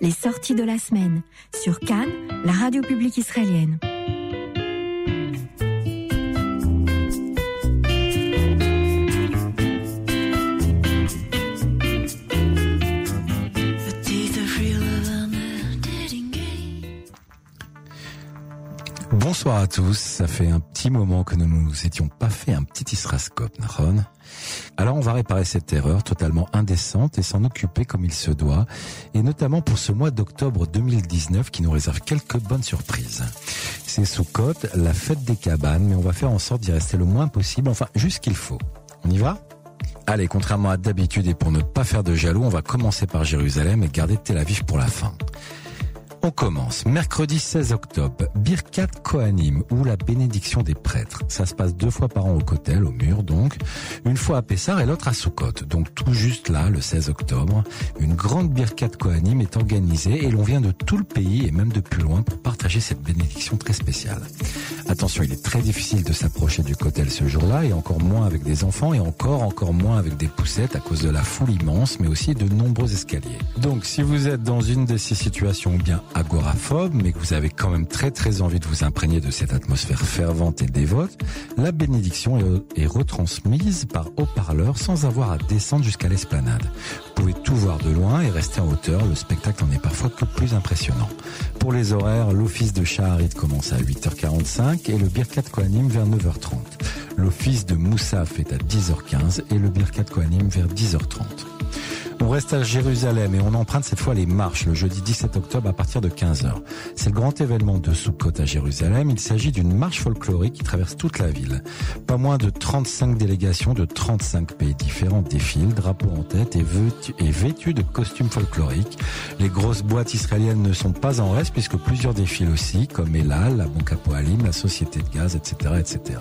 Les sorties de la semaine. Sur Cannes, la radio publique israélienne. Bonsoir à tous. Ça fait un petit moment que nous ne nous étions pas fait un petit Israscope, Nahon. Alors on va réparer cette erreur totalement indécente et s'en occuper comme il se doit, et notamment pour ce mois d'octobre 2019 qui nous réserve quelques bonnes surprises. C'est sous côte, la fête des cabanes, mais on va faire en sorte d'y rester le moins possible, enfin juste qu'il faut. On y va? Allez, contrairement à d'habitude et pour ne pas faire de jaloux, on va commencer par Jérusalem et garder Tel Aviv pour la fin. On commence mercredi 16 octobre, Birkat Kohanim ou la bénédiction des prêtres. Ça se passe deux fois par an au Kotel, au mur donc, une fois à Pessar et l'autre à Sukkot. Donc tout juste là, le 16 octobre, une grande Birkat Kohanim est organisée et l'on vient de tout le pays et même de plus loin pour partager cette bénédiction très spéciale. Attention, il est très difficile de s'approcher du Kotel ce jour-là et encore moins avec des enfants et encore encore moins avec des poussettes à cause de la foule immense mais aussi de nombreux escaliers. Donc si vous êtes dans une de ces situations bien agoraphobe, mais que vous avez quand même très très envie de vous imprégner de cette atmosphère fervente et dévote, la bénédiction est, retransmise par haut-parleur sans avoir à descendre jusqu'à l'esplanade. Vous pouvez tout voir de loin et rester en hauteur, le spectacle en est parfois que plus impressionnant. Pour les horaires, l'office de Shaharit commence à 8h45 et le Birkat Kohanim vers 9h30. L'office de Moussaf est à 10h15 et le Birkat Kohanim vers 10h30. On reste à Jérusalem et on emprunte cette fois les marches le jeudi 17 octobre à partir de 15h. C'est le grand événement de Sukkot à Jérusalem. Il s'agit d'une marche folklorique qui traverse toute la ville. Pas moins de 35 délégations de 35 pays différents défilent, drapeau en tête et, vêtus de costumes folkloriques. Les grosses boîtes israéliennes ne sont pas en reste puisque plusieurs défilent aussi, comme Elal, la Banque Apoalim, la Société de Gaz, etc., etc.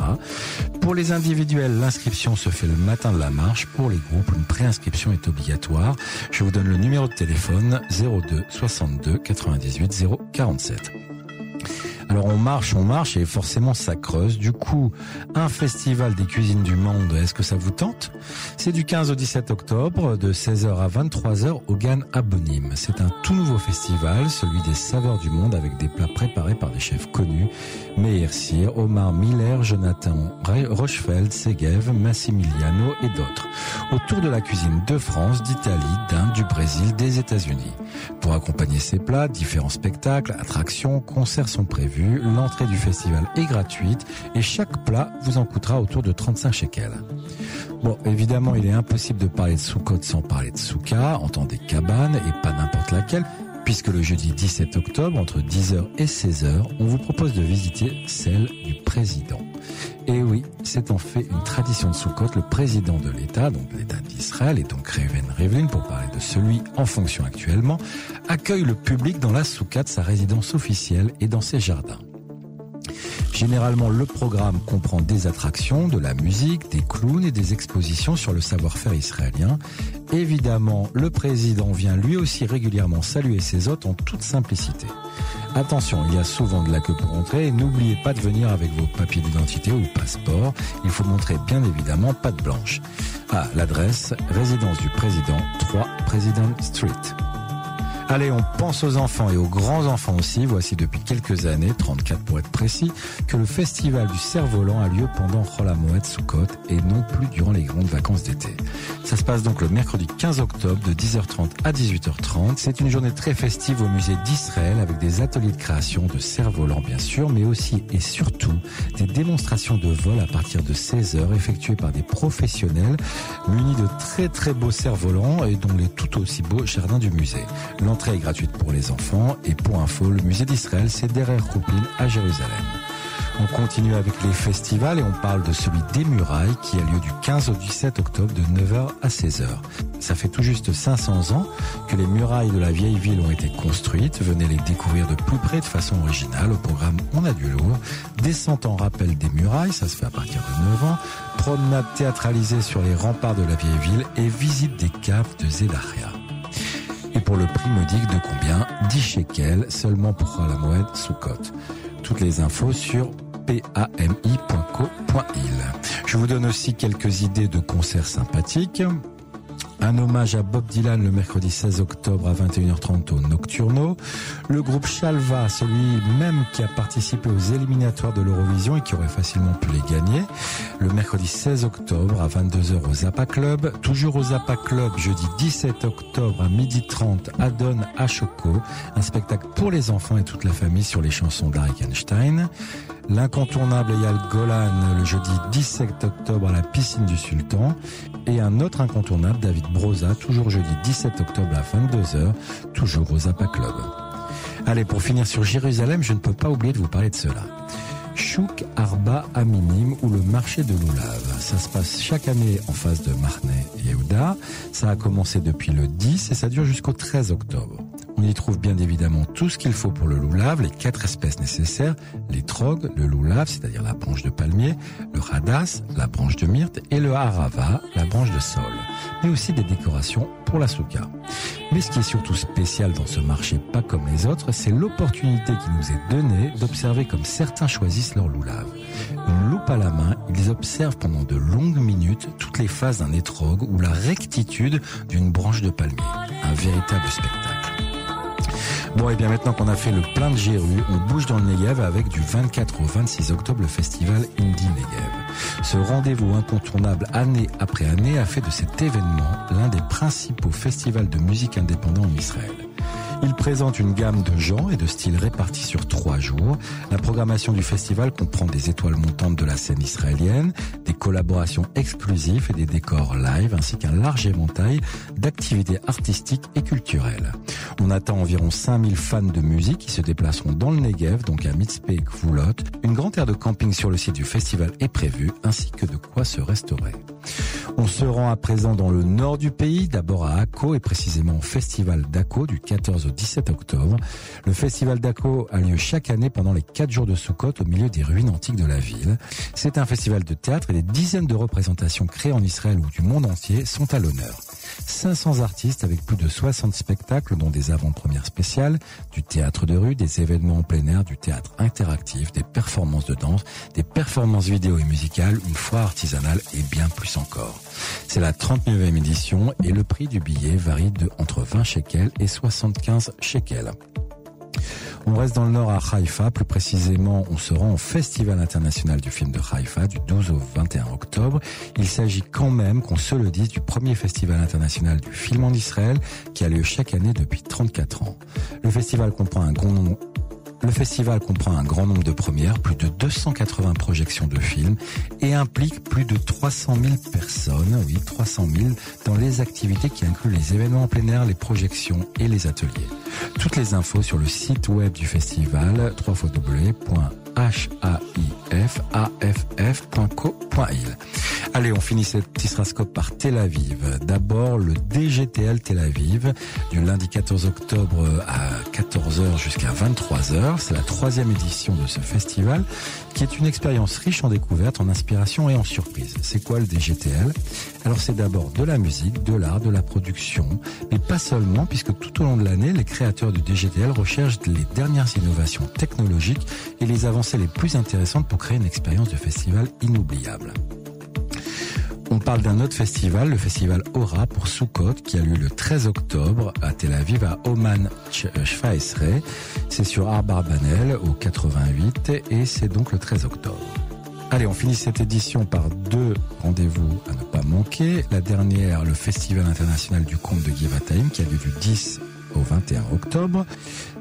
Pour les individuels, l'inscription se fait le matin de la marche. Pour les groupes, une préinscription est obligatoire. Je vous donne le numéro de téléphone 02 62 98 0 47. Alors on marche, on marche et forcément ça creuse. Du coup, un festival des cuisines du monde, est-ce que ça vous tente? C'est du 15 au 17 octobre, de 16h à 23h au GAN Abonim. C'est un tout nouveau festival, celui des saveurs du monde avec des plats préparés par des chefs connus. Meir Sir, Omar Miller, Jonathan Rochefeld, Segev, Massimiliano et d'autres. Autour de la cuisine de France, d'Italie, d'Inde, du Brésil, des États-Unis. Pour accompagner ces plats, différents spectacles, attractions, concerts sont prévus L'entrée du festival est gratuite et chaque plat vous en coûtera autour de 35 shekels. Bon, évidemment, il est impossible de parler de Soukot sans parler de Souka, entendez cabane et pas n'importe laquelle, puisque le jeudi 17 octobre, entre 10h et 16h, on vous propose de visiter celle du président. Et oui, c'est en fait une tradition de Soukot, le président de l'État, donc d'Israël, et donc Reuven Rivlin, pour parler de celui en fonction actuellement, accueille le public dans la Soukha de sa résidence officielle et dans ses jardins. Généralement, le programme comprend des attractions, de la musique, des clowns et des expositions sur le savoir-faire israélien. Évidemment, le président vient lui aussi régulièrement saluer ses hôtes en toute simplicité. Attention, il y a souvent de la queue pour entrer et n'oubliez pas de venir avec vos papiers d'identité ou passeport. Il faut montrer bien évidemment patte blanche. Ah, l'adresse, résidence du président, 3 President Street. Allez, on pense aux enfants et aux grands-enfants aussi. Voici depuis quelques années, 34 pour être précis, que le festival du cerf-volant a lieu pendant Moed Soukot et non plus durant les grandes vacances d'été. Ça se passe donc le mercredi 15 octobre de 10h30 à 18h30. C'est une journée très festive au musée d'Israël avec des ateliers de création de cerfs-volants bien sûr, mais aussi et surtout des démonstrations de vol à partir de 16h effectuées par des professionnels munis de très très beaux cerfs-volants et dont les tout aussi beaux jardins du musée. L'entrée gratuite pour les enfants et pour info, le musée d'Israël, c'est derrière Koupin à Jérusalem. On continue avec les festivals et on parle de celui des murailles qui a lieu du 15 au 17 octobre de 9h à 16h. Ça fait tout juste 500 ans que les murailles de la vieille ville ont été construites. Venez les découvrir de plus près de façon originale. Au programme On a du lourd. Descente en rappel des murailles, ça se fait à partir de 9 ans. Promenade théâtralisée sur les remparts de la vieille ville et visite des caves de Zedachia et pour le prix modique de combien 10 shekels seulement pour la moed Soukot. Toutes les infos sur pami.co.il. Je vous donne aussi quelques idées de concerts sympathiques. Un hommage à Bob Dylan le mercredi 16 octobre à 21h30 au Nocturno. Le groupe Chalva, celui même qui a participé aux éliminatoires de l'Eurovision et qui aurait facilement pu les gagner. Le mercredi 16 octobre à 22h au Zappa Club. Toujours au Zappa Club, jeudi 17 octobre à 12h30 à Don. Un spectacle pour les enfants et toute la famille sur les chansons d'Arik Einstein. L'incontournable Eyal Golan le jeudi 17 octobre à la piscine du Sultan. Et un autre incontournable, David Broza, toujours jeudi 17 octobre à 22h, toujours au Zappa Club. Allez, pour finir sur Jérusalem, je ne peux pas oublier de vous parler de cela. Chouk Arba Aminim ou le marché de Loulav. Ça se passe chaque année en face de Marnay et Yehuda. Ça a commencé depuis le 10 et ça dure jusqu'au 13 octobre. On y trouve bien évidemment tout ce qu'il faut pour le loulave, les quatre espèces nécessaires, les le loulave, c'est-à-dire la branche de palmier, le radas, la branche de myrte, et le harava, la branche de sol, mais aussi des décorations pour la souka. Mais ce qui est surtout spécial dans ce marché, pas comme les autres, c'est l'opportunité qui nous est donnée d'observer comme certains choisissent leur loulave. Une loupe à la main, ils observent pendant de longues minutes toutes les phases d'un étrogue ou la rectitude d'une branche de palmier. Un véritable spectacle. Bon, et bien maintenant qu'on a fait le plein de Géru, on bouge dans le Negev avec du 24 au 26 octobre le festival Indie Negev. Ce rendez-vous incontournable année après année a fait de cet événement l'un des principaux festivals de musique indépendant en Israël. Il présente une gamme de genres et de styles répartis sur trois jours. La programmation du festival comprend des étoiles montantes de la scène israélienne, des collaborations exclusives et des décors live, ainsi qu'un large éventail d'activités artistiques et culturelles. On attend environ 5000 fans de musique qui se déplaceront dans le Negev, donc à Mitzpeh et. Une grande aire de camping sur le site du festival est prévue, ainsi que de quoi se restaurer. On se rend à présent dans le nord du pays, d'abord à Akko et précisément au festival d'Akko du 14 au 17 octobre. Le festival d'Akko a lieu chaque année pendant les 4 jours de Sukkot au milieu des ruines antiques de la ville. C'est un festival de théâtre et des dizaines de représentations créées en Israël ou du monde entier sont à l'honneur. 500 artistes avec plus de 60 spectacles dont des avant-premières spéciales, du théâtre de rue, des événements en plein air, du théâtre interactif, des performances de danse, des performances vidéo et musicales, une foire artisanale et bien plus encore. C'est la 39e édition et le prix du billet varie de entre 20 shekels et 75 shekels. On reste dans le nord à Haïfa, plus précisément on se rend au Festival international du film de Haïfa du 12 au 21 octobre. Il s'agit quand même, qu'on se le dise, du premier festival international du film en Israël qui a lieu chaque année depuis 34 ans. Le festival comprend un grand nombre le festival comprend un grand nombre de premières, plus de 280 projections de films et implique plus de 300 000 personnes, oui 300 000, dans les activités qui incluent les événements en plein air, les projections et les ateliers. Toutes les infos sur le site web du festival Allez, on finit cette Israscope par Tel Aviv. D'abord, le DGTL Tel Aviv, du lundi 14 octobre à 14h jusqu'à 23h. C'est la troisième édition de ce festival, qui est une expérience riche en découvertes, en inspiration et en surprises. C'est quoi le DGTL Alors, c'est d'abord de la musique, de l'art, de la production, mais pas seulement, puisque tout au long de l'année, les créateurs du DGTL recherchent les dernières innovations technologiques et les avancées les plus intéressantes pour créer une expérience de festival inoubliable. On parle d'un autre festival, le festival Aura pour Sukkot, qui a lieu le 13 octobre à Tel Aviv, à Oman Shfaesre. C'est sur Arbarbanel au 88 et c'est donc le 13 octobre. Allez, on finit cette édition par deux rendez-vous à ne pas manquer. La dernière, le Festival international du conte de Givatayim, qui a lieu du 10 au 21 octobre.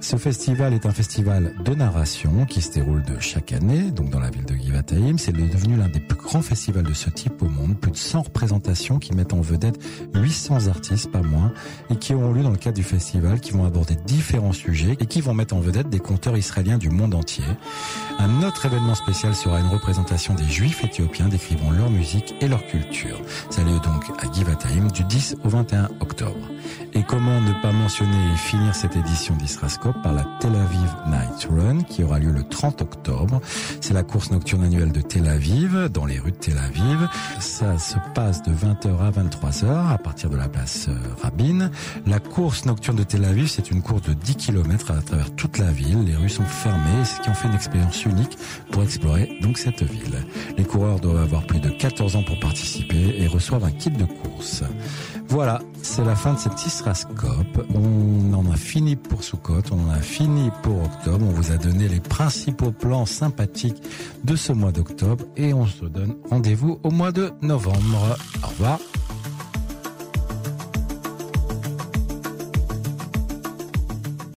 Ce festival est un festival de narration qui se déroule de chaque année, donc dans la ville de Givatayim. C'est devenu l'un des plus grands festivals de ce type au monde. Plus de 100 représentations qui mettent en vedette 800 artistes, pas moins, et qui auront lieu dans le cadre du festival, qui vont aborder différents sujets et qui vont mettre en vedette des conteurs israéliens du monde entier. Un autre événement spécial sera une représentation des juifs éthiopiens décrivant leur musique et leur culture. Ça a lieu donc à Givatayim du 10 au 21 octobre. Et comment ne pas mentionner et finir cette édition d'Israscope par la Tel Aviv Night Run qui aura lieu le 30 octobre. C'est la course nocturne annuelle de Tel Aviv, dans les rues de Tel Aviv. Ça se passe de 20h à 23h à partir de la place euh, Rabbi Arbin. La course nocturne de Tel Aviv, c'est une course de 10 km à travers toute la ville. Les rues sont fermées, ce qui en fait une expérience unique pour explorer donc cette ville. Les coureurs doivent avoir plus de 14 ans pour participer et reçoivent un kit de course. Voilà, c'est la fin de cette Israscope. On en a fini pour Soukot, on en a fini pour octobre. On vous a donné les principaux plans sympathiques de ce mois d'octobre et on se donne rendez-vous au mois de novembre. Au revoir.